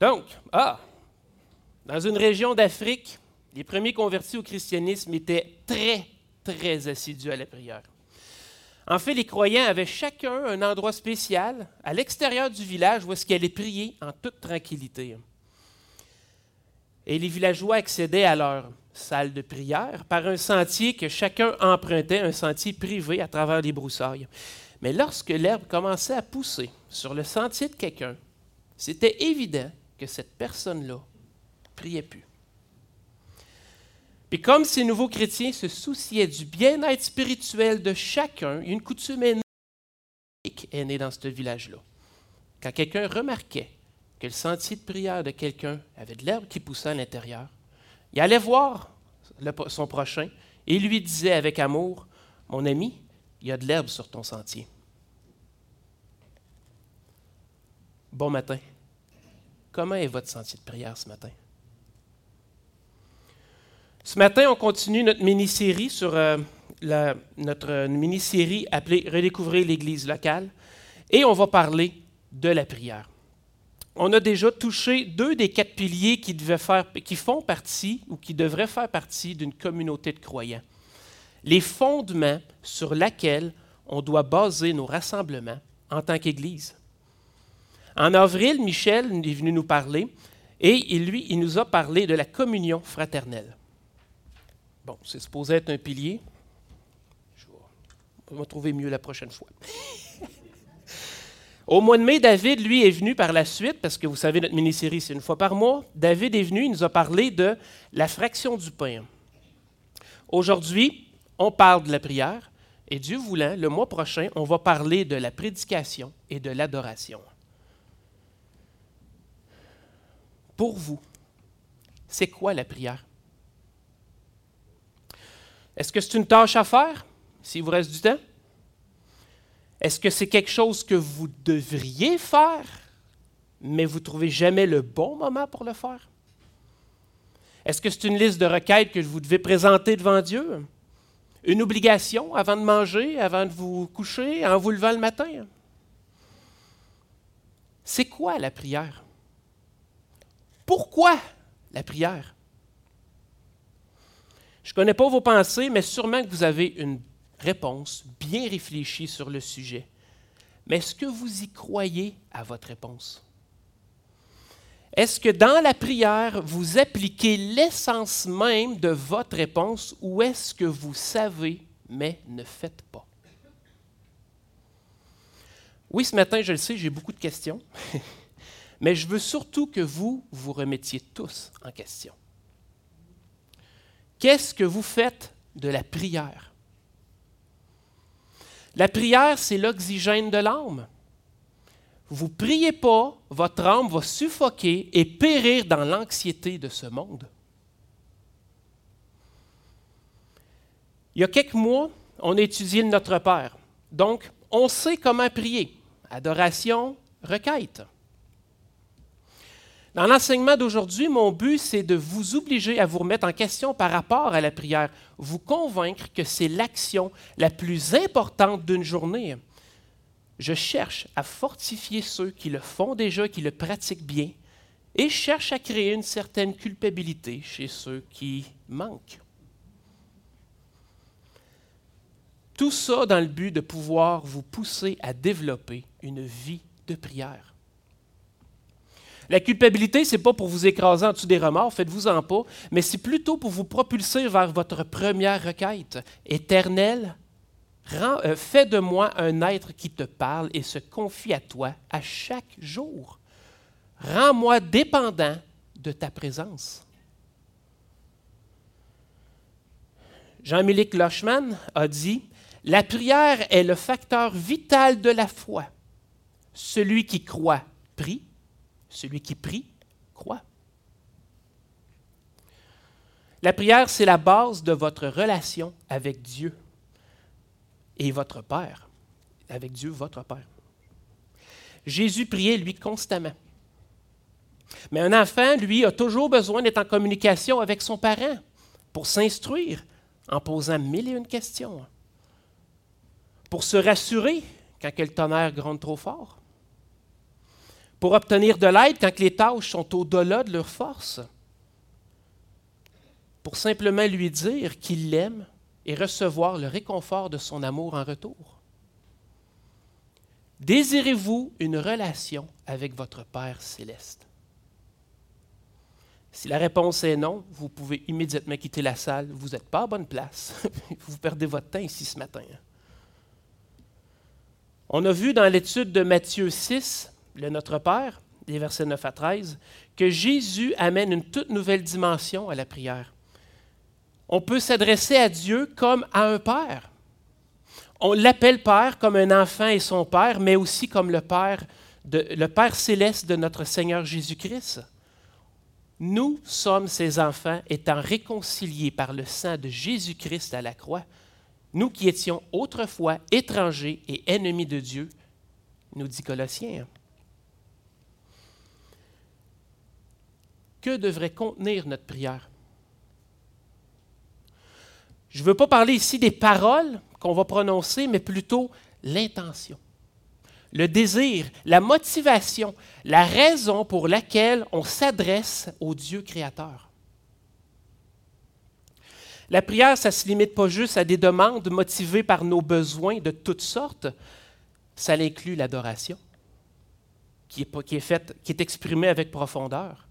Donc, ah, dans une région d'Afrique, les premiers convertis au christianisme étaient très, très assidus à la prière. En fait, les croyants avaient chacun un endroit spécial à l'extérieur du village où est-ce qu'ils allaient prier en toute tranquillité. Et les villageois accédaient à leur salle de prière par un sentier que chacun empruntait, un sentier privé à travers les broussailles. Mais lorsque l'herbe commençait à pousser sur le sentier de quelqu'un, c'était évident que cette personne-là priait plus. Puis comme ces nouveaux chrétiens se souciaient du bien-être spirituel de chacun, une coutume est née dans ce village-là. Quand quelqu'un remarquait que le sentier de prière de quelqu'un avait de l'herbe qui poussait à l'intérieur, il allait voir son prochain et lui disait avec amour, Mon ami, il y a de l'herbe sur ton sentier. Bon matin. Comment est votre sentier de prière ce matin? Ce matin, on continue notre mini-série sur euh, notre mini-série appelée Redécouvrir l'Église locale et on va parler de la prière. On a déjà touché deux des quatre piliers qui, devaient faire, qui font partie ou qui devraient faire partie d'une communauté de croyants. Les fondements sur lesquels on doit baser nos rassemblements en tant qu'Église. En avril, Michel est venu nous parler et lui, il nous a parlé de la communion fraternelle. Bon, c'est supposé être un pilier. Vais me trouver mieux la prochaine fois. Au mois de mai, David, lui, est venu par la suite, parce que vous savez, notre mini-série, c'est une fois par mois. David est venu, il nous a parlé de la fraction du pain. Aujourd'hui, on parle de la prière, et Dieu voulant, le mois prochain, on va parler de la prédication et de l'adoration. Pour vous, c'est quoi la prière? Est-ce que c'est une tâche à faire, s'il vous reste du temps? Est-ce que c'est quelque chose que vous devriez faire, mais vous ne trouvez jamais le bon moment pour le faire? Est-ce que c'est une liste de requêtes que vous devez présenter devant Dieu? Une obligation avant de manger, avant de vous coucher, en vous levant le matin? C'est quoi la prière? Pourquoi la prière? Je ne connais pas vos pensées, mais sûrement que vous avez une réponse bien réfléchie sur le sujet. Mais est-ce que vous y croyez à votre réponse? Est-ce que dans la prière, vous appliquez l'essence même de votre réponse ou est-ce que vous savez, mais ne faites pas? Oui, ce matin, je le sais, j'ai beaucoup de questions, mais je veux surtout que vous vous remettiez tous en question. Qu'est-ce que vous faites de la prière? La prière, c'est l'oxygène de l'âme. Vous ne priez pas, votre âme va suffoquer et périr dans l'anxiété de ce monde. Il y a quelques mois, on a étudié Notre Père. Donc, on sait comment prier. Adoration, requête. Dans l'enseignement d'aujourd'hui, mon but, c'est de vous obliger à vous remettre en question par rapport à la prière, vous convaincre que c'est l'action la plus importante d'une journée. Je cherche à fortifier ceux qui le font déjà, qui le pratiquent bien, et cherche à créer une certaine culpabilité chez ceux qui manquent. Tout ça dans le but de pouvoir vous pousser à développer une vie de prière. La culpabilité, ce n'est pas pour vous écraser en dessous des remords, faites-vous-en pas, mais c'est plutôt pour vous propulser vers votre première requête. Éternel, euh, fais de moi un être qui te parle et se confie à toi à chaque jour. Rends-moi dépendant de ta présence. Jean-Mélic Lochman a dit La prière est le facteur vital de la foi. Celui qui croit prie, celui qui prie croit. La prière, c'est la base de votre relation avec Dieu et votre Père. Avec Dieu, votre Père. Jésus priait, lui, constamment. Mais un enfant, lui, a toujours besoin d'être en communication avec son parent pour s'instruire en posant mille et une questions, pour se rassurer quand le tonnerre gronde trop fort, pour obtenir de l'aide quand les tâches sont au-delà de leur force, pour simplement lui dire qu'il l'aime et recevoir le réconfort de son amour en retour. Désirez-vous une relation avec votre Père céleste? Si la réponse est non, vous pouvez immédiatement quitter la salle. Vous n'êtes pas à bonne place. vous perdez votre temps ici ce matin. On a vu dans l'étude de Matthieu 6, le Notre Père, des versets 9 à 13, que Jésus amène une toute nouvelle dimension à la prière. On peut s'adresser à Dieu comme à un Père. On l'appelle Père comme un enfant et son Père, mais aussi comme le Père, céleste de notre Seigneur Jésus-Christ. Nous sommes ses enfants étant réconciliés par le sang de Jésus-Christ à la croix. Nous qui étions autrefois étrangers et ennemis de Dieu, nous dit Colossiens. Que devrait contenir notre prière? Je ne veux pas parler ici des paroles qu'on va prononcer, mais plutôt l'intention, le désir, la motivation, la raison pour laquelle on s'adresse au Dieu créateur. La prière, ça ne se limite pas juste à des demandes motivées par nos besoins de toutes sortes, ça inclut l'adoration, qui est, qui, est qui est exprimée avec profondeur.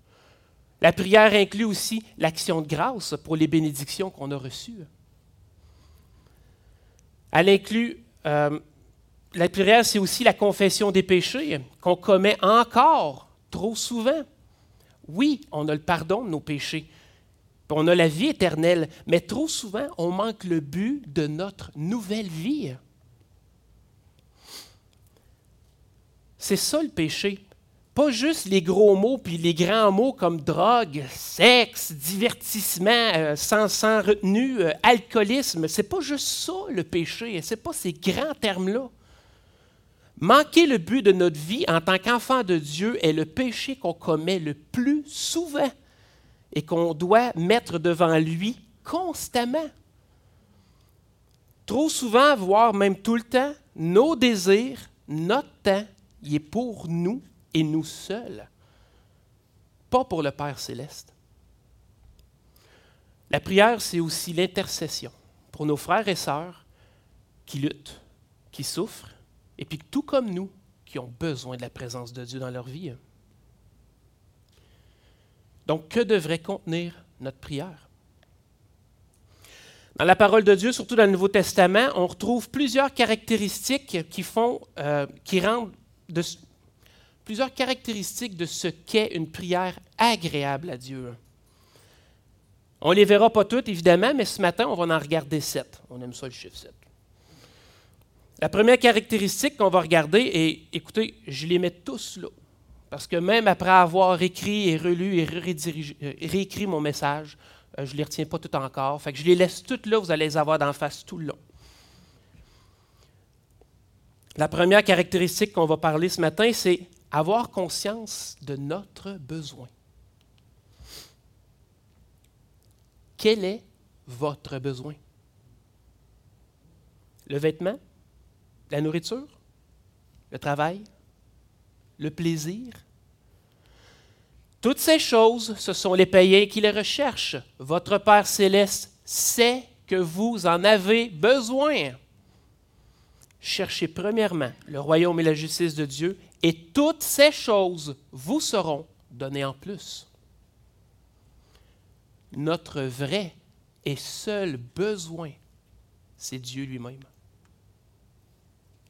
La prière inclut aussi l'action de grâce pour les bénédictions qu'on a reçues. Elle inclut, euh, la prière, c'est aussi la confession des péchés qu'on commet encore trop souvent. Oui, on a le pardon de nos péchés, on a la vie éternelle, mais trop souvent, on manque le but de notre nouvelle vie. C'est ça le péché. Pas juste les gros mots puis les grands mots comme drogue, sexe, divertissement euh, sans, sans, retenue, euh, alcoolisme. C'est pas juste ça le péché. C'est pas ces grands termes-là. Manquer le but de notre vie en tant qu'enfant de Dieu est le péché qu'on commet le plus souvent et qu'on doit mettre devant lui constamment. Trop souvent, voire même tout le temps, nos désirs, notre temps, il est pour nous et nous seuls, pas pour le Père céleste. La prière, c'est aussi l'intercession pour nos frères et sœurs qui luttent, qui souffrent, et puis tout comme nous, qui ont besoin de la présence de Dieu dans leur vie. Donc, que devrait contenir notre prière? Dans la parole de Dieu, surtout dans le Nouveau Testament, on retrouve plusieurs caractéristiques qui font, euh, qui rendent de, plusieurs caractéristiques de ce qu'est une prière agréable à Dieu. On ne les verra pas toutes, évidemment, mais ce matin, on va en regarder sept. On aime ça le chiffre 7. La première caractéristique qu'on va regarder, et écoutez, je les mets tous là. Parce que même après avoir écrit et relu et euh, réécrit mon message, euh, je ne les retiens pas tout encore. Fait que je les laisse toutes là, vous allez les avoir d'en face tout le long. La première caractéristique qu'on va parler ce matin, c'est avoir conscience de notre besoin. Quel est votre besoin? Le vêtement? La nourriture? Le travail? le plaisir? Toutes ces choses, ce sont les païens qui les recherchent. Votre Père céleste sait que vous en avez besoin. Cherchez premièrement le royaume et la justice de Dieu, et toutes ces choses vous seront données en plus. Notre vrai et seul besoin, c'est Dieu lui-même.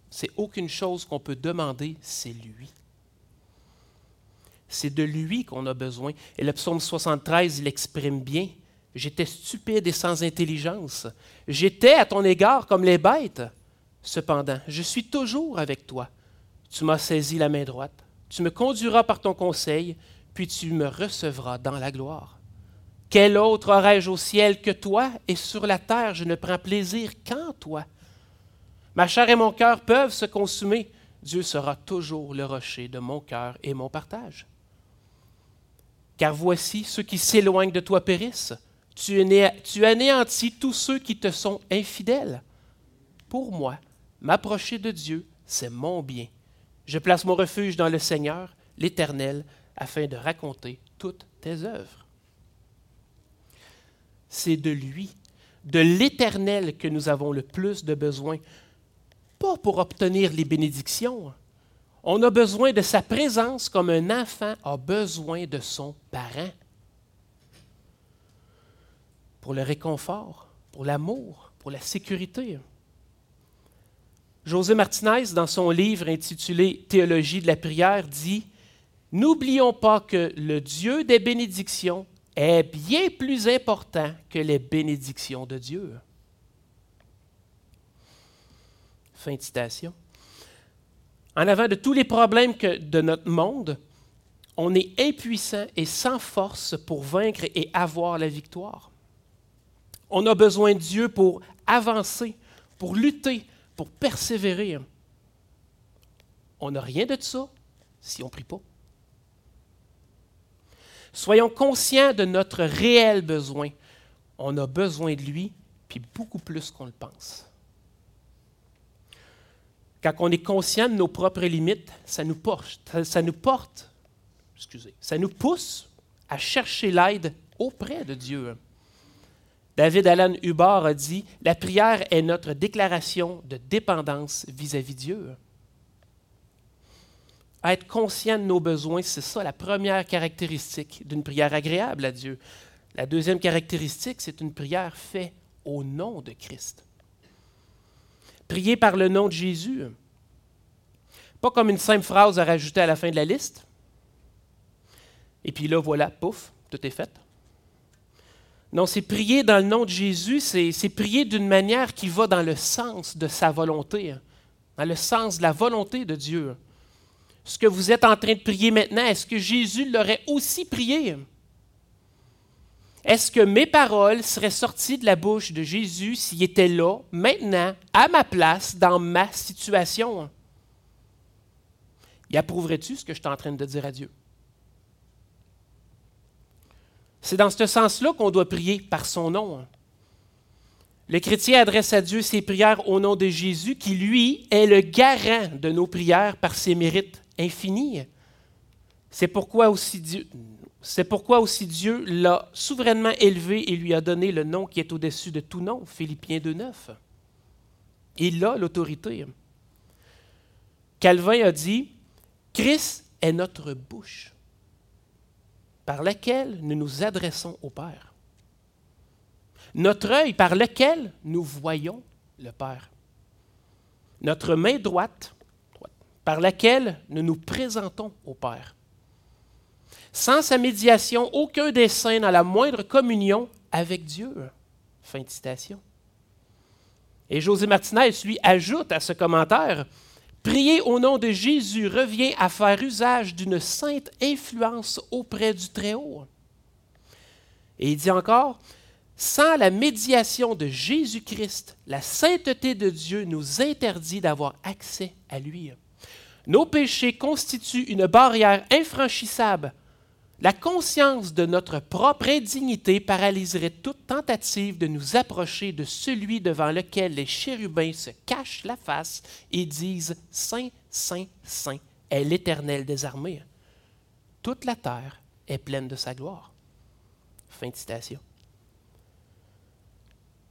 C'est aucune chose qu'on peut demander, c'est lui. C'est de lui qu'on a besoin. Et le psaume 73 l'exprime bien. J'étais stupide et sans intelligence. J'étais à ton égard comme les bêtes. Cependant, je suis toujours avec toi. Tu m'as saisi la main droite. Tu me conduiras par ton conseil, puis tu me recevras dans la gloire. Quel autre aurais-je au ciel que toi, et sur la terre je ne prends plaisir qu'en toi. Ma chair et mon cœur peuvent se consumer. Dieu sera toujours le rocher de mon cœur et mon partage. Car voici, ceux qui s'éloignent de toi périssent. Tu, anéantis tous ceux qui te sont infidèles. Pour moi, m'approcher de Dieu, c'est mon bien. Je place mon refuge dans le Seigneur. l'Éternel afin de raconter toutes tes œuvres. C'est de lui, de l'Éternel que nous avons le plus de besoin, pas pour obtenir les bénédictions. On a besoin de sa présence comme un enfant a besoin de son parent. Pour le réconfort, pour l'amour, pour la sécurité. José Martinez, dans son livre intitulé Théologie de la prière, dit N'oublions pas que le Dieu des bénédictions est bien plus important que les bénédictions de Dieu. Fin de citation. En avant de tous les problèmes de notre monde, on est impuissant et sans force pour vaincre et avoir la victoire. On a besoin de Dieu pour avancer, pour lutter, pour persévérer. On n'a rien de ça si on ne prie pas. Soyons conscients de notre réel besoin. On a besoin de lui, puis beaucoup plus qu'on le pense. Quand on est conscient de nos propres limites, ça nous porte, ça nous porte, excusez, ça nous pousse à chercher l'aide auprès de Dieu. David Alan Hubbard a dit La prière est notre déclaration de dépendance vis-à-vis Dieu. être conscient de nos besoins, c'est ça la première caractéristique d'une prière agréable à Dieu. La deuxième caractéristique, c'est une prière faite au nom de Christ. Prier par le nom de Jésus, pas comme une simple phrase à rajouter à la fin de la liste. Et puis là, voilà, pouf, tout est fait. Non, c'est prier dans le nom de Jésus, c'est prier d'une manière qui va dans le sens de sa volonté, hein. dans le sens de la volonté de Dieu. Ce que vous êtes en train de prier maintenant, est-ce que Jésus l'aurait aussi prié? Est-ce que mes paroles seraient sorties de la bouche de Jésus s'il était là, maintenant, à ma place, dans ma situation? Y approuverais-tu ce que je suis en train de dire à Dieu? C'est dans ce sens-là qu'on doit prier par son nom. Le chrétien adresse à Dieu ses prières au nom de Jésus, qui lui est le garant de nos prières par ses mérites infinis. C'est pourquoi aussi Dieu, c'est pourquoi aussi Dieu l'a souverainement élevé et lui a donné le nom qui est au-dessus de tout nom, Philippiens 2.9. Il a l'autorité. Calvin a dit, Christ est notre bouche par laquelle nous nous adressons au Père. Notre œil par lequel nous voyons le Père. Notre main droite par laquelle nous nous présentons au Père. Sans sa médiation, aucun des saints n'a la moindre communion avec Dieu. Fin de citation. Et José Martinez, lui, ajoute à ce commentaire Prier au nom de Jésus revient à faire usage d'une sainte influence auprès du Très-Haut. Et il dit encore, sans la médiation de Jésus-Christ, la sainteté de Dieu nous interdit d'avoir accès à lui. Nos péchés constituent une barrière infranchissable la conscience de notre propre indignité paralyserait toute tentative de nous approcher de celui devant lequel les chérubins se cachent la face et disent Saint, Saint, Saint est l'Éternel des armées. Toute la terre est pleine de sa gloire. Fin de citation.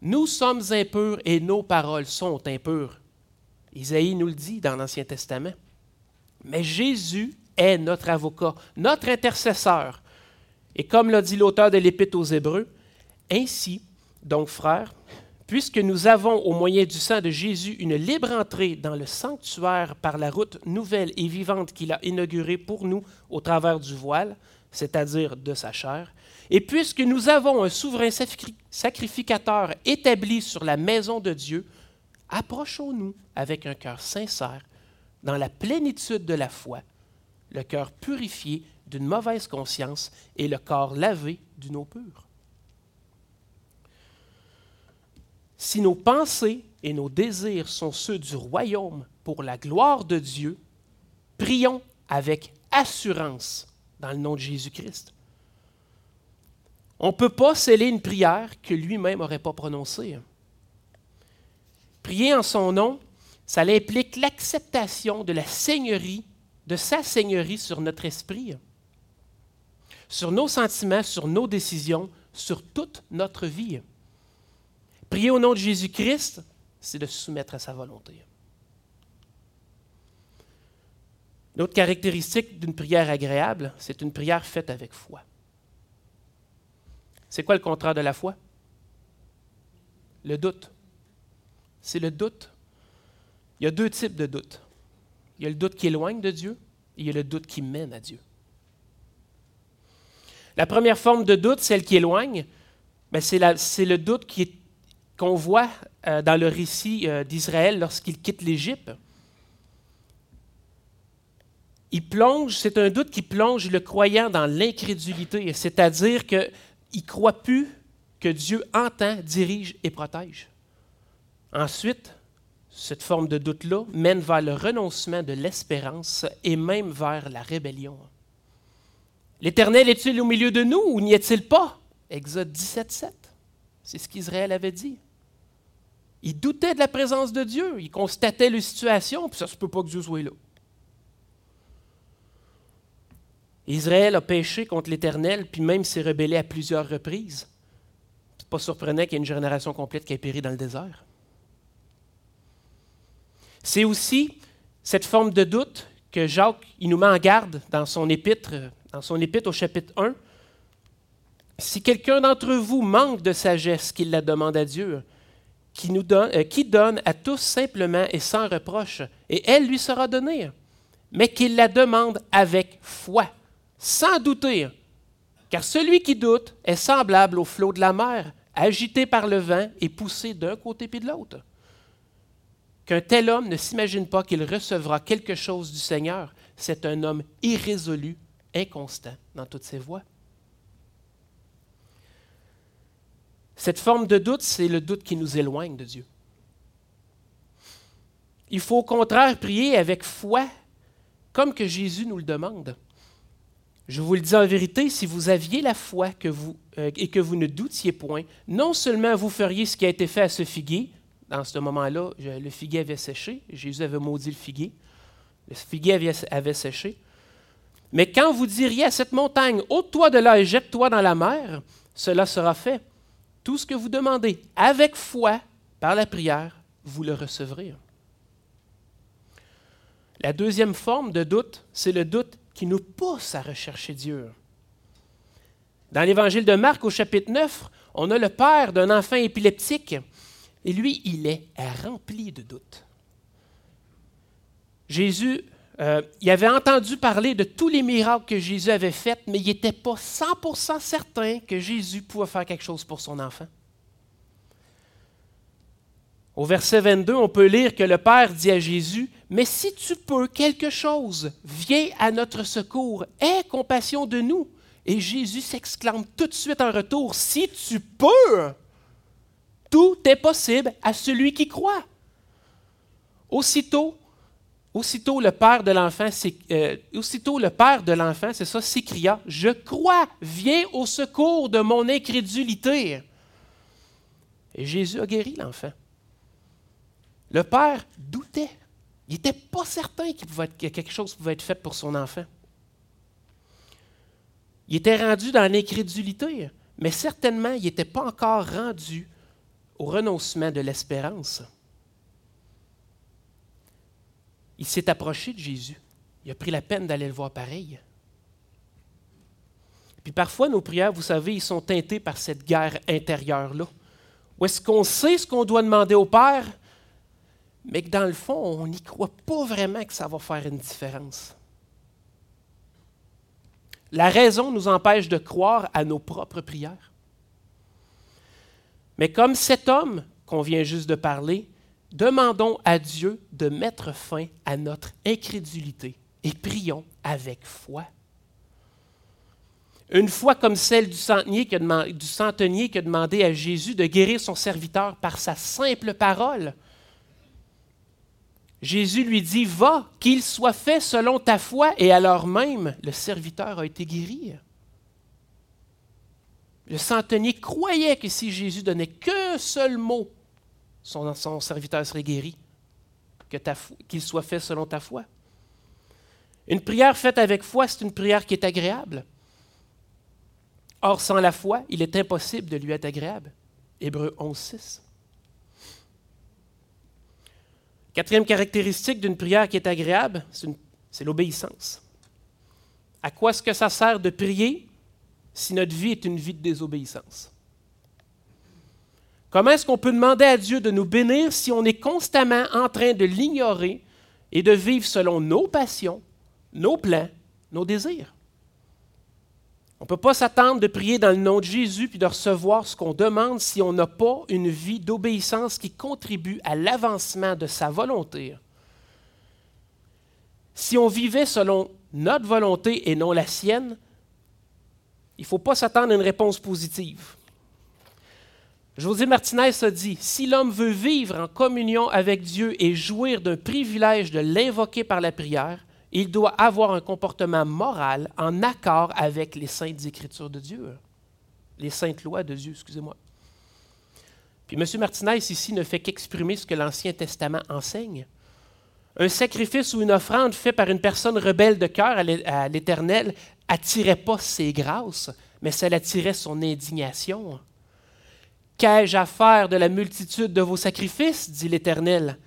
Nous sommes impurs et nos paroles sont impures. Isaïe nous le dit dans l'Ancien Testament. Mais Jésus est notre avocat, notre intercesseur. Et comme l'a dit l'auteur de l'Épître aux Hébreux, ainsi, donc frères, puisque nous avons au moyen du sang de Jésus une libre entrée dans le sanctuaire par la route nouvelle et vivante qu'il a inaugurée pour nous au travers du voile, c'est-à-dire de sa chair, et puisque nous avons un souverain sacrificateur établi sur la maison de Dieu, approchons-nous avec un cœur sincère, dans la plénitude de la foi, le cœur purifié d'une mauvaise conscience et le corps lavé d'une eau pure. Si nos pensées et nos désirs sont ceux du royaume pour la gloire de Dieu, prions avec assurance dans le nom de Jésus-Christ. On ne peut pas sceller une prière que lui-même n'aurait pas prononcée. Prier en son nom, ça implique l'acceptation de la seigneurie de sa seigneurie sur notre esprit, sur nos sentiments, sur nos décisions, sur toute notre vie. Prier au nom de Jésus-Christ, c'est de soumettre à sa volonté. L'autre caractéristique d'une prière agréable, c'est une prière faite avec foi. C'est quoi le contraire de la foi? Le doute. C'est le doute. Il y a deux types de doutes. Il y a le doute qui éloigne de Dieu et il y a le doute qui mène à Dieu. La première forme de doute, celle qui éloigne, ben, c'est le doute qu'on voit euh, dans le récit euh, d'Israël lorsqu'il quitte l'Égypte il plonge, c'est un doute qui plonge le croyant dans l'incrédulité, c'est-à-dire qu'il ne croit plus que Dieu entend, dirige et protège. Ensuite, cette forme de doute-là mène vers le renoncement de l'espérance et même vers la rébellion. L'Éternel est-il au milieu de nous ou n'y est-il pas? Exode 17, 7. C'est ce qu'Israël avait dit. Il doutait de la présence de Dieu, il constatait la situation, puis ça ne se peut pas que Dieu soit là. Israël a péché contre l'Éternel, puis même s'est rebellé à plusieurs reprises. Ce n'est pas surprenant qu'il y ait une génération complète qui ait péri dans le désert. C'est aussi cette forme de doute que Jacques il nous met en garde dans son épître, dans son épître au chapitre 1. Si quelqu'un d'entre vous manque de sagesse, qu'il la demande à Dieu, qui, donne, euh, donne à tous simplement et sans reproche, et elle lui sera donnée, mais qu'il la demande avec foi sans douter, car celui qui doute est semblable au flot de la mer, agité par le vent et poussé d'un côté puis de l'autre. Qu'un tel homme ne s'imagine pas qu'il recevra quelque chose du Seigneur, c'est un homme irrésolu, inconstant dans toutes ses voies. Cette forme de doute, c'est le doute qui nous éloigne de Dieu. Il faut au contraire prier avec foi, comme que Jésus nous le demande. Je vous le dis en vérité, si vous aviez la foi euh, et que vous ne doutiez point, non seulement vous feriez ce qui a été fait à ce figuier, dans ce moment-là, le figuier avait séché, Jésus avait maudit le figuier, le figuier avait, séché, mais quand vous diriez à cette montagne, ôte-toi de là et jette-toi dans la mer, cela sera fait. Tout ce que vous demandez avec foi, par la prière, vous le recevrez. La deuxième forme de doute, c'est le doute qui nous pousse à rechercher Dieu. Dans l'évangile de Marc au chapitre 9, on a le père d'un enfant épileptique et lui, il est rempli de doutes. Jésus, euh, il avait entendu parler de tous les miracles que Jésus avait faits, mais il n'était pas 100% certain que Jésus pouvait faire quelque chose pour son enfant. Au verset 22, on peut lire que le Père dit à Jésus, Mais si tu peux quelque chose, viens à notre secours, aie compassion de nous. Et Jésus s'exclame tout de suite en retour, Si tu peux, tout est possible à celui qui croit. Aussitôt, aussitôt le père de l'enfant, euh, aussitôt le père de l'enfant, c'est ça, s'écria, Je crois, viens au secours de mon incrédulité. Et Jésus a guéri l'enfant. Le père doutait. Il n'était pas certain que quelque chose pouvait être fait pour son enfant. Il était rendu dans l'incrédulité, mais certainement, il n'était pas encore rendu au renoncement de l'espérance. Il s'est approché de Jésus. Il a pris la peine d'aller le voir pareil. Puis parfois, nos prières, vous savez, ils sont teintées par cette guerre intérieure-là. Où est-ce qu'on sait ce qu'on doit demander au Père, mais que dans le fond, on n'y croit pas vraiment que ça va faire une différence. La raison nous empêche de croire à nos propres prières. Mais comme cet homme qu'on vient juste de parler, demandons à Dieu de mettre fin à notre incrédulité et prions avec foi. Une foi comme celle du centenier, qui a demandé à Jésus de guérir son serviteur par sa simple parole, Jésus lui dit, va, qu'il soit fait selon ta foi, et alors même, le serviteur a été guéri. Le centenier croyait que si Jésus donnait qu'un seul mot, son, serviteur serait guéri, qu'il soit fait selon ta foi. Une prière faite avec foi, c'est une prière qui est agréable. Or, sans la foi, il est impossible de lui être agréable. Hébreu 11, 6. Quatrième caractéristique d'une prière qui est agréable, c'est l'obéissance. À quoi est-ce que ça sert de prier? Si notre vie est une vie de désobéissance? Comment est-ce qu'on peut demander à Dieu de nous bénir si on est constamment en train de l'ignorer et de vivre selon nos passions, nos plans, nos désirs? On ne peut pas s'attendre de prier dans le nom de Jésus puis de recevoir ce qu'on demande si on n'a pas une vie d'obéissance qui contribue à l'avancement de sa volonté. Si on vivait selon notre volonté et non la sienne, il ne faut pas s'attendre à une réponse positive. José Martinez a dit, si l'homme veut vivre en communion avec Dieu et jouir d'un privilège de l'invoquer par la prière, il doit avoir un comportement moral en accord avec les saintes écritures de Dieu, les saintes lois de Dieu, excusez-moi. Puis M. Martinez ici ne fait qu'exprimer ce que l'Ancien Testament enseigne. Un sacrifice ou une offrande fait par une personne rebelle de cœur à l'Éternel attirait pas ses grâces, mais ça attirait son indignation. Qu'ai-je à faire de la multitude de vos sacrifices, dit l'Éternel?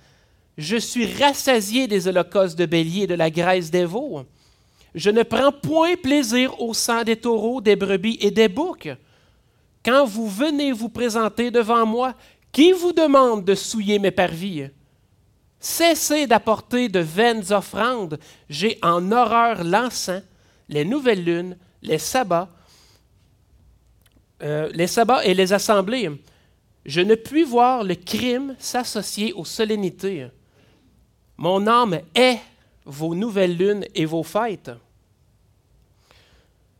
Je suis rassasié des holocaustes de bélier et de la graisse des veaux. Je ne prends point plaisir au sang des taureaux, des brebis et des boucs. Quand vous venez vous présenter devant moi, qui vous demande de souiller mes parvis? Cessez d'apporter de vaines offrandes. J'ai en horreur l'encens, les nouvelles lunes, les sabbats, euh, les sabbats et les assemblées. Je ne puis voir le crime s'associer aux solennités. Mon âme est vos nouvelles lunes et vos fêtes.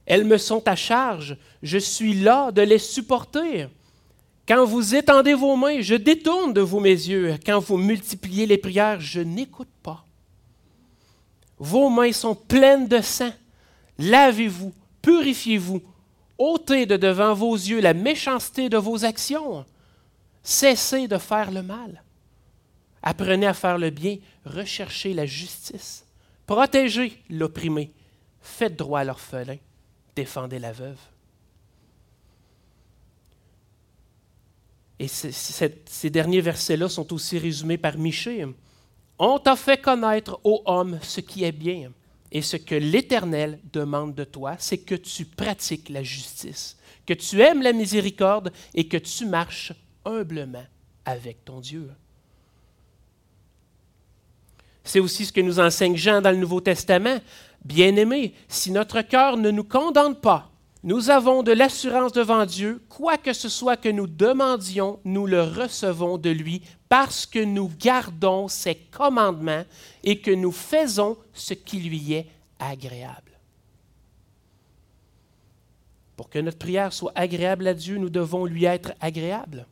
Elles me sont à charge, je suis là de les supporter. Quand vous étendez vos mains, je détourne de vous mes yeux. Quand vous multipliez les prières, je n'écoute pas. Vos mains sont pleines de sang. Lavez-vous, purifiez-vous, ôtez de devant vos yeux la méchanceté de vos actions. Cessez de faire le mal. Apprenez à faire le bien, recherchez la justice, protégez l'opprimé, faites droit à l'orphelin, défendez la veuve. Et ces derniers versets-là sont aussi résumés par Michée. On t'a fait connaître, ô homme, ce qui est bien. Et ce que l'Éternel demande de toi, c'est que tu pratiques la justice, que tu aimes la miséricorde et que tu marches humblement avec ton Dieu. C'est aussi ce que nous enseigne Jean dans le Nouveau Testament. Bien-aimés, si notre cœur ne nous condamne pas, nous avons de l'assurance devant Dieu, quoi que ce soit que nous demandions, nous le recevons de lui parce que nous gardons ses commandements et que nous faisons ce qui lui est agréable. Pour que notre prière soit agréable à Dieu, nous devons lui être agréables.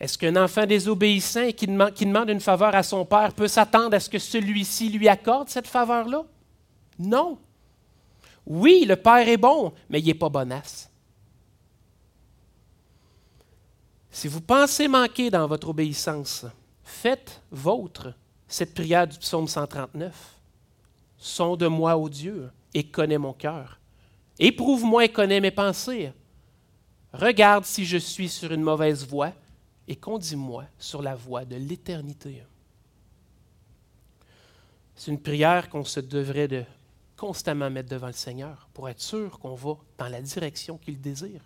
Est-ce qu'un enfant désobéissant qui demande, qui demande une faveur à son père peut s'attendre à ce que celui-ci lui accorde cette faveur-là? Non. Oui, le père est bon, mais il n'est pas bonasse. Si vous pensez manquer dans votre obéissance, faites vôtre cette prière du psaume 139. Sonde-moi, ô Dieu, et connais mon cœur. Éprouve-moi et connais mes pensées. Regarde si je suis sur une mauvaise voie et conduis-moi sur la voie de l'éternité. C'est une prière qu'on se devrait de constamment mettre devant le Seigneur pour être sûr qu'on va dans la direction qu'il désire.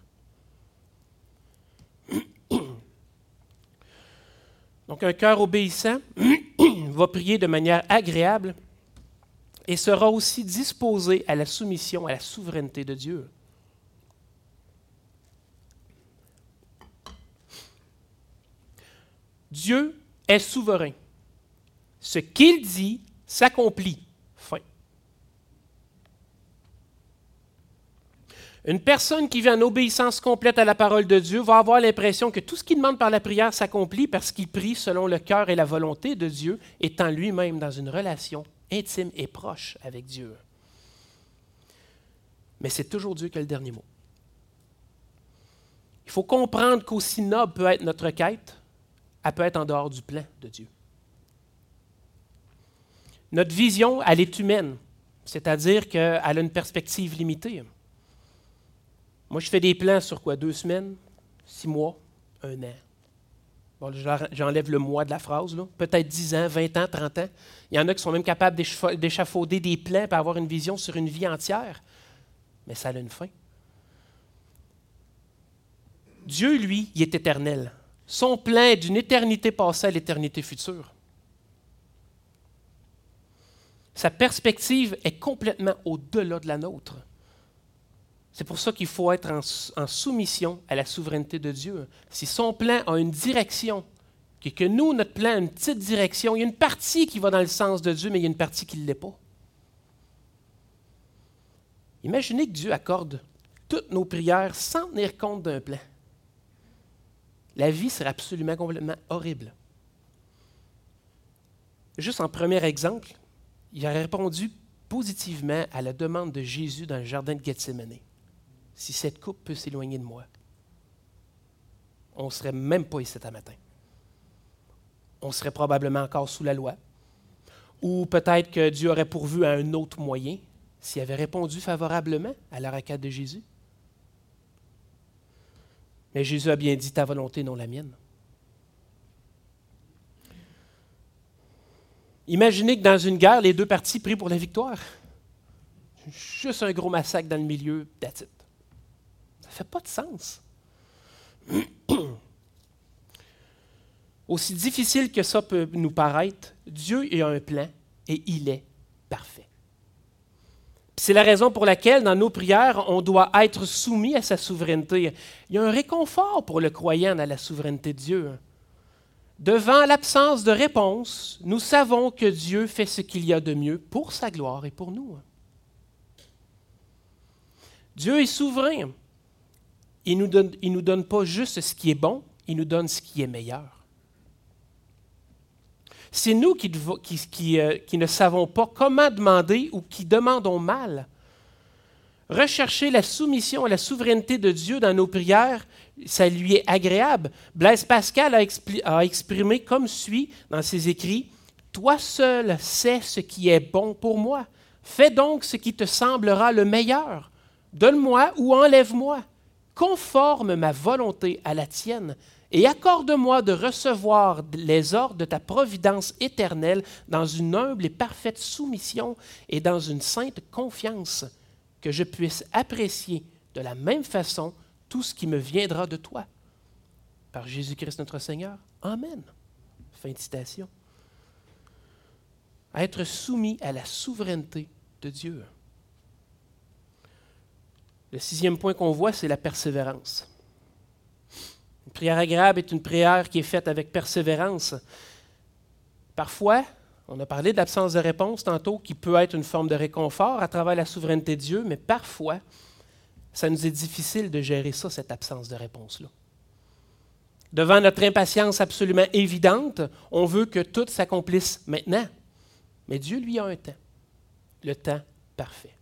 Donc un cœur obéissant va prier de manière agréable et sera aussi disposé à la soumission à la souveraineté de Dieu. Dieu est souverain. Ce qu'il dit s'accomplit. Fin. Une personne qui vit en obéissance complète à la parole de Dieu va avoir l'impression que tout ce qu'il demande par la prière s'accomplit parce qu'il prie selon le cœur et la volonté de Dieu, étant lui-même dans une relation intime et proche avec Dieu. Mais c'est toujours Dieu qui a le dernier mot. Il faut comprendre qu'aussi noble peut être notre quête, elle peut être en dehors du plan de Dieu. Notre vision, elle est humaine, c'est-à-dire qu'elle a une perspective limitée. Moi, je fais des plans sur quoi? Deux semaines, six mois, un an? J'enlève le mois de la phrase, peut-être 10 ans, 20 ans, 30 ans. Il y en a qui sont même capables d'échafauder des plans pour avoir une vision sur une vie entière. Mais ça a une fin. Dieu, lui, il est éternel. Son plan est d'une éternité passée à l'éternité future. Sa perspective est complètement au-delà de la nôtre. C'est pour ça qu'il faut être en, soumission à la souveraineté de Dieu. Si son plan a une direction, que nous, notre plan a une petite direction, il y a une partie qui va dans le sens de Dieu, mais il y a une partie qui ne l'est pas. Imaginez que Dieu accorde toutes nos prières sans tenir compte d'un plan la vie serait absolument complètement horrible. Juste en premier exemple, il a répondu positivement à la demande de Jésus dans le jardin de Gethsemane. Si cette coupe peut s'éloigner de moi, on ne serait même pas ici ce matin. On serait probablement encore sous la loi. Ou peut-être que Dieu aurait pourvu à un autre moyen s'il avait répondu favorablement à la requête de Jésus. Mais Jésus a bien dit ta volonté, non la mienne. Imaginez que dans une guerre, les deux parties prient pour la victoire. Juste un gros massacre dans le milieu, that's fait pas de sens. Aussi difficile que ça peut nous paraître, Dieu a un plan et il est parfait. C'est la raison pour laquelle, dans nos prières, on doit être soumis à sa souveraineté. Il y a un réconfort pour le croyant dans la souveraineté de Dieu. Devant l'absence de réponse, nous savons que Dieu fait ce qu'il y a de mieux pour sa gloire et pour nous. Dieu est souverain. Il ne nous, donne, nous donne pas juste ce qui est bon, il nous donne ce qui est meilleur. C'est nous euh, qui, ne savons pas comment demander ou qui demandons mal. Rechercher la soumission à la souveraineté de Dieu dans nos prières, ça lui est agréable. Blaise Pascal a exprimé comme suit dans ses écrits Toi seul sais ce qui est bon pour moi. Fais donc ce qui te semblera le meilleur. Donne-moi ou enlève-moi. Conforme ma volonté à la tienne et accorde-moi de recevoir les ordres de ta providence éternelle dans une humble et parfaite soumission et dans une sainte confiance, que je puisse apprécier de la même façon tout ce qui me viendra de toi. Par Jésus-Christ notre Seigneur. Amen. Fin de citation. Être soumis à la souveraineté de Dieu. Le sixième point qu'on voit, c'est la persévérance prière agréable est une prière qui est faite avec persévérance. Parfois, on a parlé de l'absence de réponse tantôt, qui peut être une forme de réconfort à travers la souveraineté de Dieu, mais parfois, ça nous est difficile de gérer ça, cette absence de réponse-là. Devant notre impatience absolument évidente, on veut que tout s'accomplisse maintenant. Mais Dieu, lui, a un temps, le temps parfait.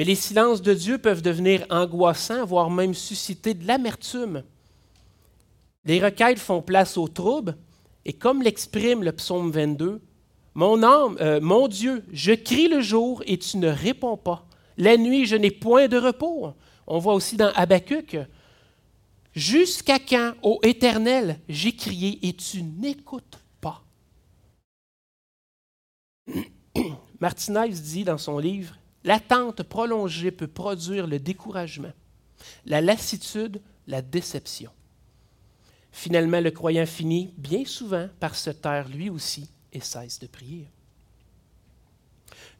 Mais les silences de Dieu peuvent devenir angoissants, voire même susciter de l'amertume. Les requêtes font place au trouble, et comme l'exprime le psaume 22, Mon âme, euh, mon Dieu, je crie le jour et tu ne réponds pas. La nuit, je n'ai point de repos. On voit aussi dans Habacuc, Jusqu'à quand, ô Éternel, j'ai crié et tu n'écoutes pas? Martinez dit dans son livre L'attente prolongée peut produire le découragement, la lassitude, la déception. Finalement, le croyant finit bien souvent par se taire lui aussi et cesse de prier.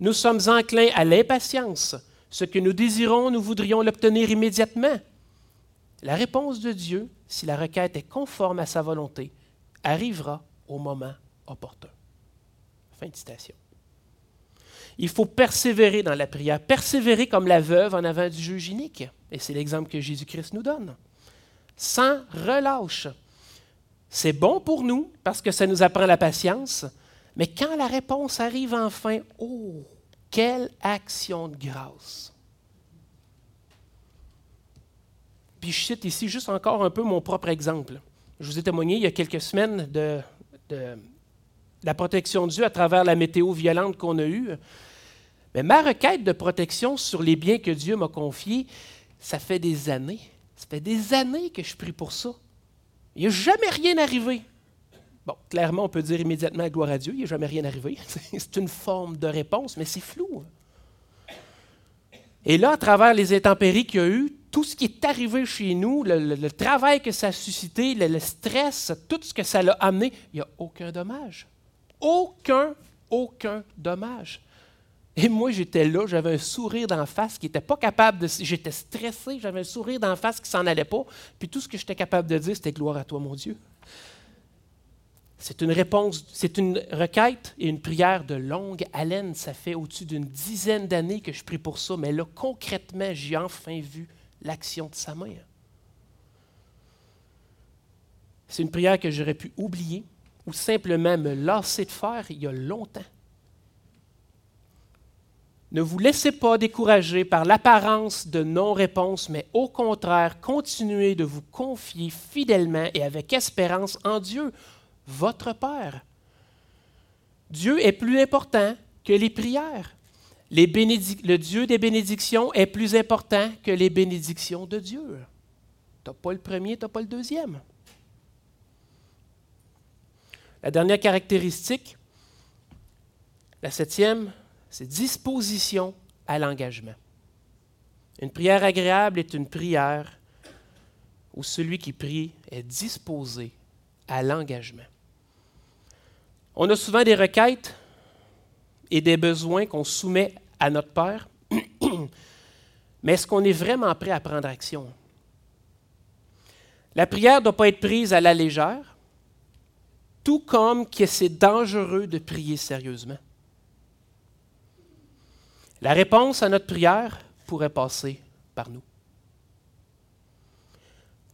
Nous sommes enclins à l'impatience. Ce que nous désirons, nous voudrions l'obtenir immédiatement. La réponse de Dieu, si la requête est conforme à sa volonté, arrivera au moment opportun. Fin de citation. Il faut persévérer dans la prière, persévérer comme la veuve en avant du juge unique. Et c'est l'exemple que Jésus-Christ nous donne. Sans relâche. C'est bon pour nous parce que ça nous apprend la patience, mais quand la réponse arrive enfin, oh, quelle action de grâce. Puis je cite ici juste encore un peu mon propre exemple. Je vous ai témoigné il y a quelques semaines de, la protection de Dieu à travers la météo violente qu'on a eue. Mais ma requête de protection sur les biens que Dieu m'a confiés, ça fait des années. Ça fait des années que je prie pour ça. Il n'y a jamais rien arrivé. Bon, clairement, on peut dire immédiatement gloire à Dieu, il n'y a jamais rien arrivé. C'est une forme de réponse, mais c'est flou. Et là, à travers les intempéries qu'il y a eu, tout ce qui est arrivé chez nous, le, travail que ça a suscité, le, stress, tout ce que ça l'a amené, il n'y a aucun dommage. Aucun, aucun dommage. Et moi, j'étais là, j'avais un sourire d'en face qui n'était pas capable de. J'étais stressé, j'avais un sourire d'en face qui s'en allait pas. Puis tout ce que j'étais capable de dire, c'était gloire à toi, mon Dieu. C'est une réponse, c'est une requête et une prière de longue haleine. Ça fait au-dessus d'une dizaine d'années que je prie pour ça, mais là, concrètement, j'ai enfin vu l'action de sa main. C'est une prière que j'aurais pu oublier ou simplement me lasser de faire il y a longtemps. Ne vous laissez pas décourager par l'apparence de non-réponse, mais au contraire, continuez de vous confier fidèlement et avec espérance en Dieu votre Père. Dieu est plus important que les prières. le Dieu des bénédictions est plus important que les bénédictions de Dieu. Tu n'as pas le premier, tu n'as pas le deuxième. La dernière caractéristique, la septième, c'est disposition à l'engagement. Une prière agréable est une prière où celui qui prie est disposé à l'engagement. On a souvent des requêtes et des besoins qu'on soumet à notre Père, mais est-ce qu'on est vraiment prêt à prendre action? La prière ne doit pas être prise à la légère, tout comme que c'est dangereux de prier sérieusement. La réponse à notre prière pourrait passer par nous.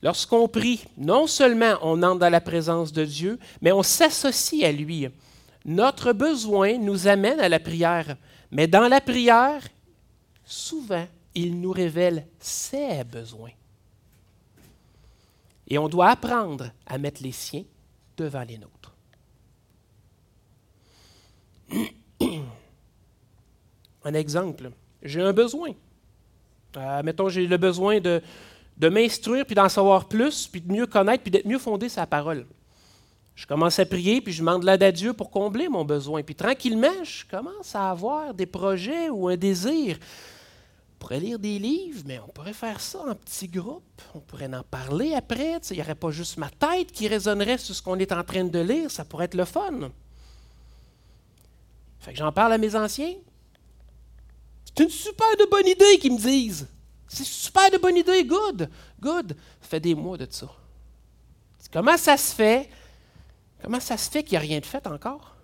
Lorsqu'on prie, non seulement on entre dans la présence de Dieu, mais on s'associe à lui. Notre besoin nous amène à la prière, mais dans la prière, souvent, il nous révèle ses besoins. Et on doit apprendre à mettre les siens devant les nôtres. Un exemple, j'ai un besoin. Euh, mettons, j'ai le besoin de, de m'instruire, puis d'en savoir plus, puis de mieux connaître, puis d'être mieux fondé sa parole. Je commence à prier, puis je demande l'aide à Dieu pour combler mon besoin. Puis tranquillement, je commence à avoir des projets ou un désir. On pourrait lire des livres, mais on pourrait faire ça en petits groupes. On pourrait en parler après. Il n'y aurait pas juste ma tête qui résonnerait sur ce qu'on est en train de lire. Ça pourrait être le fun. J'en parle à mes anciens. C'est une super de bonne idée qu'ils me disent. C'est super de bonne idée, good, good. Ça fait des mois de ça. Comment ça se fait? Comment ça se fait qu'il n'y a rien de fait encore?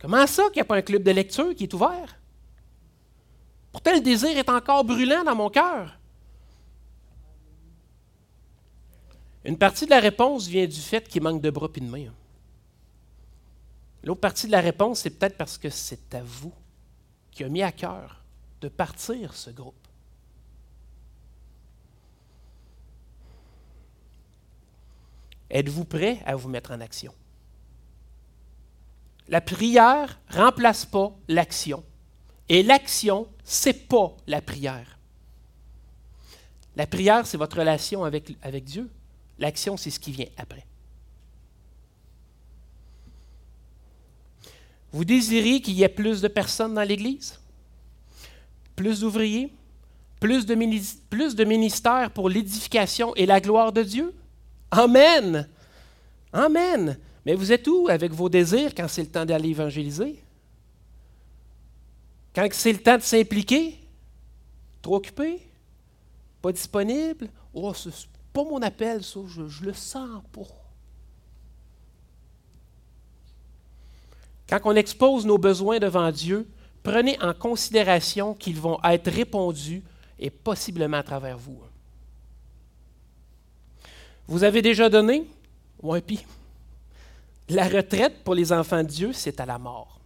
Comment ça qu'il n'y a pas un club de lecture qui est ouvert? Pourtant, le désir est encore brûlant dans mon cœur. Une partie de la réponse vient du fait qu'il manque de bras et de mains. L'autre partie de la réponse, c'est peut-être parce que c'est à vous qui a mis à cœur de partir ce groupe. Êtes-vous prêt à vous mettre en action? La prière ne remplace pas l'action. Et l'action, ce n'est pas la prière. La prière, c'est votre relation avec, avec Dieu. L'action, c'est ce qui vient après. Vous désirez qu'il y ait plus de personnes dans l'Église? Plus d'ouvriers? Plus de, ministères pour l'édification et la gloire de Dieu? Amen. Amen. Mais vous êtes où avec vos désirs quand c'est le temps d'aller évangéliser? Quand c'est le temps de s'impliquer? Trop occupé? Pas disponible? Oh, c'est pas mon appel, ça, je, je le sens pas. Quand on expose nos besoins devant Dieu, prenez en considération qu'ils vont être répondus et possiblement à travers vous. Vous avez déjà donné? Oui, puis la retraite pour les enfants de Dieu, c'est à la mort.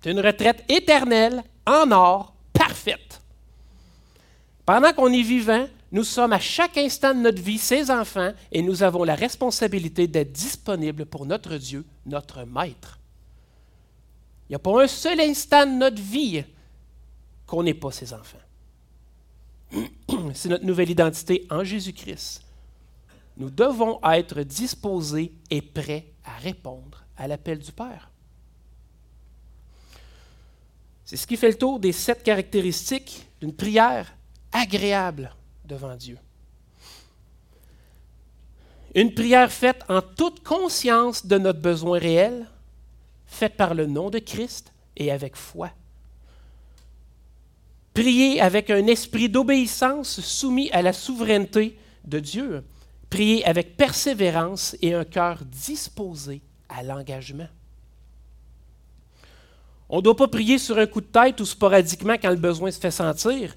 C'est une retraite éternelle, en or, parfaite. Pendant qu'on est vivant, nous sommes à chaque instant de notre vie ses enfants et nous avons la responsabilité d'être disponibles pour notre Dieu, notre Maître. Il n'y a pas un seul instant de notre vie qu'on n'est pas ses enfants. C'est notre nouvelle identité en Jésus-Christ. Nous devons être disposés et prêts à répondre à l'appel du Père. C'est ce qui fait le tour des sept caractéristiques d'une prière agréable devant Dieu. Une prière faite en toute conscience de notre besoin réel, faite par le nom de Christ et avec foi. Prier avec un esprit d'obéissance soumis à la souveraineté de Dieu. Prier avec persévérance et un cœur disposé à l'engagement. On ne doit pas prier sur un coup de tête ou sporadiquement quand le besoin se fait sentir.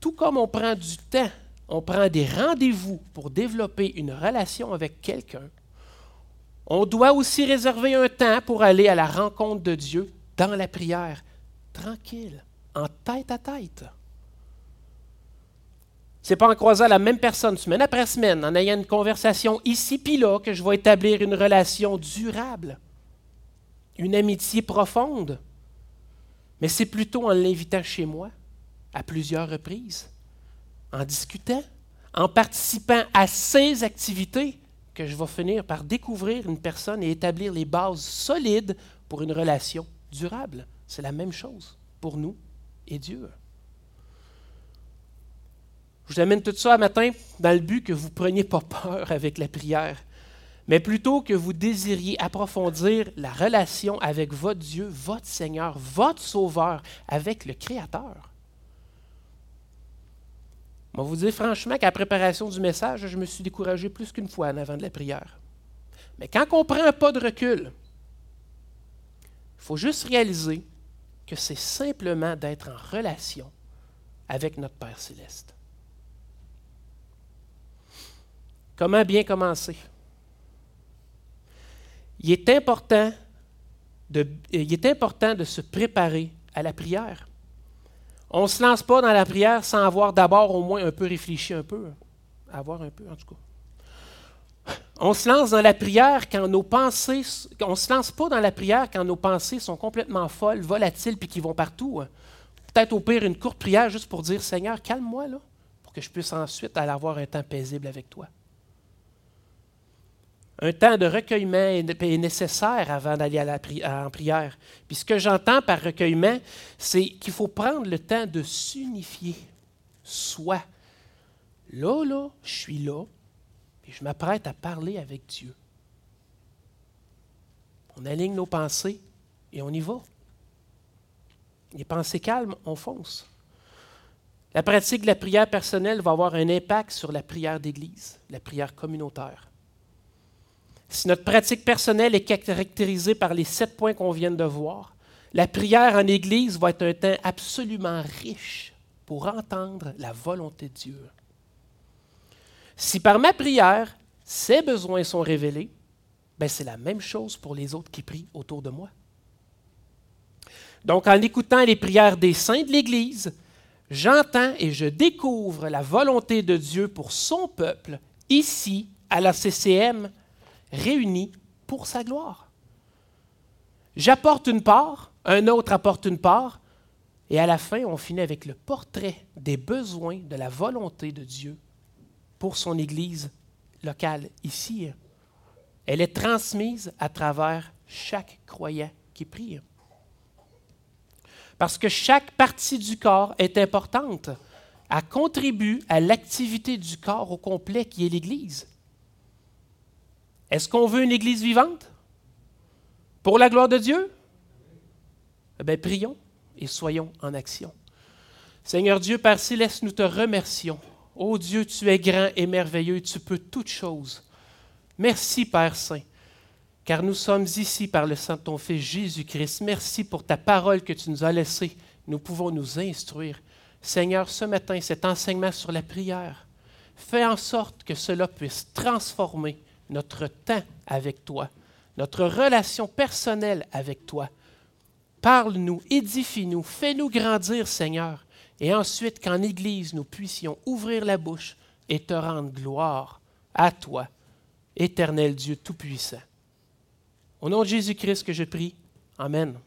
Tout comme on prend du temps, on prend des rendez-vous pour développer une relation avec quelqu'un, on doit aussi réserver un temps pour aller à la rencontre de Dieu dans la prière, tranquille, en tête à tête. C'est pas en croisant la même personne semaine après semaine, en ayant une conversation ici puis là, que je vais établir une relation durable, une amitié profonde. Mais c'est plutôt en l'invitant chez moi, à plusieurs reprises, en discutant, en participant à ces activités, que je vais finir par découvrir une personne et établir les bases solides pour une relation durable. C'est la même chose pour nous et Dieu. Je vous amène tout ça matin dans le but que vous preniez pas peur avec la prière, mais plutôt que vous désiriez approfondir la relation avec votre Dieu, votre Seigneur, votre Sauveur, avec le Créateur. Vais vous dire franchement qu'à la préparation du message, je me suis découragé plus qu'une fois en avant de la prière. Mais quand on prend un pas de recul, il faut juste réaliser que c'est simplement d'être en relation avec notre Père céleste. Comment bien commencer? Il est important de, il est important de se préparer à la prière. On ne se lance pas dans la prière sans avoir d'abord au moins un peu réfléchi un peu. Avoir un peu, en tout cas. On se lance dans la prière quand nos pensées. On se lance pas dans la prière quand nos pensées sont complètement folles, volatiles, puis qui vont partout. Hein. Peut-être au pire une courte prière juste pour dire Seigneur, calme-moi là, pour que je puisse ensuite aller avoir un temps paisible avec toi. Un temps de recueillement est nécessaire avant d'aller en prière. Puis ce que j'entends par recueillement, c'est qu'il faut prendre le temps de s'unifier. Soit, là, là, je suis là, et je m'apprête à parler avec Dieu. On aligne nos pensées et on y va. Les pensées calmes, on fonce. La pratique de la prière personnelle va avoir un impact sur la prière d'Église, la prière communautaire. Si notre pratique personnelle est caractérisée par les sept points qu'on vient de voir, la prière en Église va être un temps absolument riche pour entendre la volonté de Dieu. Si par ma prière, ces besoins sont révélés, ben c'est la même chose pour les autres qui prient autour de moi. Donc, en écoutant les prières des saints de l'Église, j'entends et je découvre la volonté de Dieu pour son peuple, ici, à la CCM, réunis pour sa gloire. J'apporte une part, un autre apporte une part, et à la fin, on finit avec le portrait des besoins, de la volonté de Dieu pour son Église locale ici. Elle est transmise à travers chaque croyant qui prie. Parce que chaque partie du corps est importante. Elle contribue à l'activité du corps au complet qui est l'Église. Est-ce qu'on veut une Église vivante? Pour la gloire de Dieu? Eh bien, prions et soyons en action. Seigneur Dieu, Père Céleste, nous te remercions. Ô Dieu, tu es grand et merveilleux, tu peux toutes choses. Merci, Père Saint, car nous sommes ici par le sang de ton Fils Jésus-Christ. Merci pour ta parole que tu nous as laissée. Nous pouvons nous instruire. Seigneur, ce matin, cet enseignement sur la prière, fais en sorte que cela puisse transformer notre temps avec toi, notre relation personnelle avec toi. Parle-nous, édifie-nous, fais-nous grandir, Seigneur, et ensuite qu'en Église nous puissions ouvrir la bouche et te rendre gloire à toi, éternel Dieu Tout-Puissant. Au nom de Jésus-Christ que je prie. Amen.